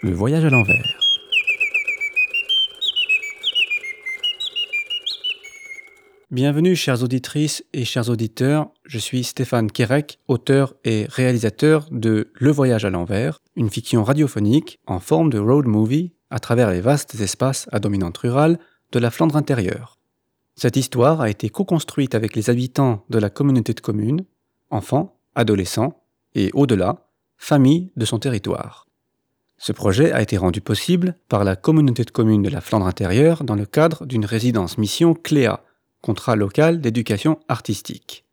Le voyage à l'envers. Bienvenue chères auditrices et chers auditeurs, je suis Stéphane Kerek, auteur et réalisateur de Le voyage à l'envers, une fiction radiophonique en forme de road movie à travers les vastes espaces à dominante rurale de la Flandre intérieure. Cette histoire a été co-construite avec les habitants de la communauté de communes, enfants, adolescents et au-delà, familles de son territoire. Ce projet a été rendu possible par la communauté de communes de la Flandre intérieure dans le cadre d'une résidence mission CLEA, contrat local d'éducation artistique.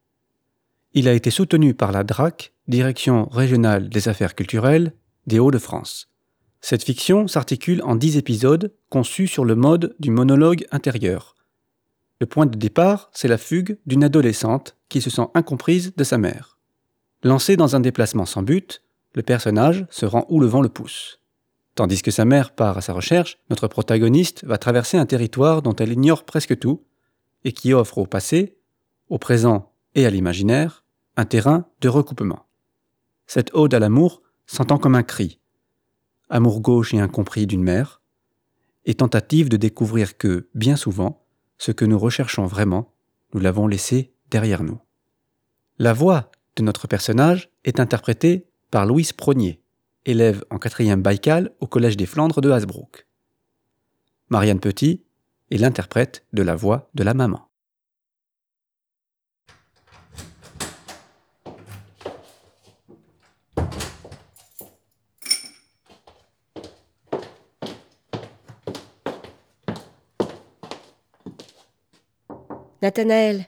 Il a été soutenu par la DRAC, Direction régionale des affaires culturelles des Hauts-de-France. Cette fiction s'articule en dix épisodes conçus sur le mode du monologue intérieur. Le point de départ, c'est la fugue d'une adolescente qui se sent incomprise de sa mère. Lancée dans un déplacement sans but, le personnage se rend où le vent le pousse. Tandis que sa mère part à sa recherche, notre protagoniste va traverser un territoire dont elle ignore presque tout et qui offre au passé, au présent et à l'imaginaire un terrain de recoupement. Cette ode à l'amour s'entend comme un cri, amour gauche et incompris d'une mère, et tentative de découvrir que, bien souvent, ce que nous recherchons vraiment, nous l'avons laissé derrière nous. La voix de notre personnage est interprétée par Louise Prognier, élève en quatrième Baïkal au Collège des Flandres de Hasbrook. Marianne Petit est l'interprète de la voix de la maman. Nathanaël.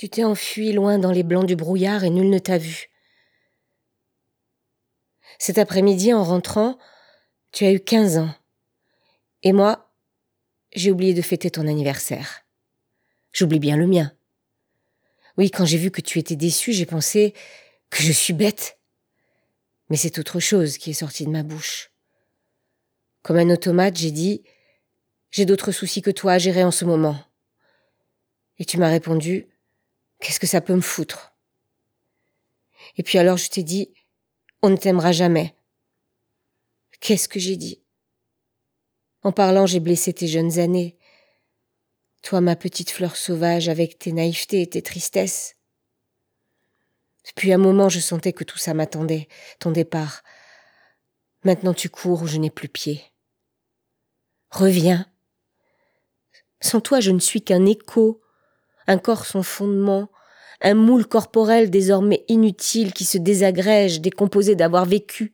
Tu t'es enfui loin dans les blancs du brouillard et nul ne t'a vu. Cet après-midi, en rentrant, tu as eu quinze ans. Et moi, j'ai oublié de fêter ton anniversaire. J'oublie bien le mien. Oui, quand j'ai vu que tu étais déçu, j'ai pensé que je suis bête. Mais c'est autre chose qui est sorti de ma bouche. Comme un automate, j'ai dit J'ai d'autres soucis que toi à gérer en ce moment. Et tu m'as répondu Qu'est-ce que ça peut me foutre? Et puis alors je t'ai dit On ne t'aimera jamais. Qu'est-ce que j'ai dit? En parlant, j'ai blessé tes jeunes années. Toi, ma petite fleur sauvage, avec tes naïvetés et tes tristesses. Depuis un moment, je sentais que tout ça m'attendait, ton départ. Maintenant tu cours où je n'ai plus pied. Reviens. Sans toi, je ne suis qu'un écho, un corps sans fondement, un moule corporel désormais inutile qui se désagrège, décomposé d'avoir vécu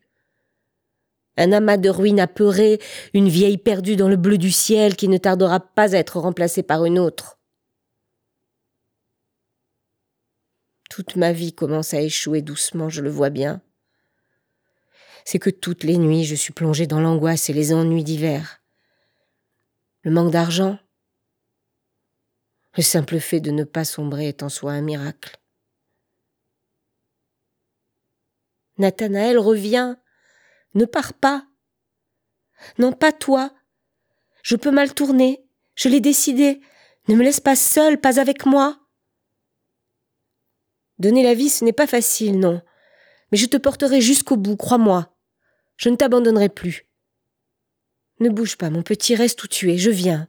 un amas de ruines apeurées, une vieille perdue dans le bleu du ciel qui ne tardera pas à être remplacée par une autre. Toute ma vie commence à échouer doucement, je le vois bien. C'est que toutes les nuits je suis plongée dans l'angoisse et les ennuis d'hiver. Le manque d'argent, le simple fait de ne pas sombrer est en soi un miracle. Nathanaël revient. Ne pars pas. Non, pas toi. Je peux mal tourner. Je l'ai décidé. Ne me laisse pas seule, pas avec moi. Donner la vie, ce n'est pas facile, non. Mais je te porterai jusqu'au bout, crois-moi. Je ne t'abandonnerai plus. Ne bouge pas, mon petit, reste où tu es, je viens.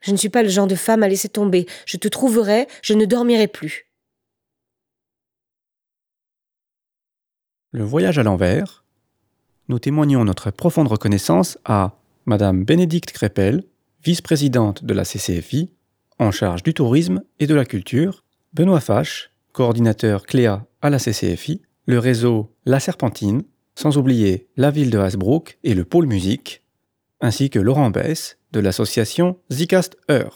Je ne suis pas le genre de femme à laisser tomber. Je te trouverai, je ne dormirai plus. Le voyage à l'envers, nous témoignons notre profonde reconnaissance à Madame Bénédicte Crépel, vice-présidente de la CCFI, en charge du tourisme et de la culture, Benoît Fache, coordinateur Cléa à la CCFI, le réseau La Serpentine, sans oublier la ville de Hasbrook et le pôle musique, ainsi que Laurent Bess de l'association Zicast Heure.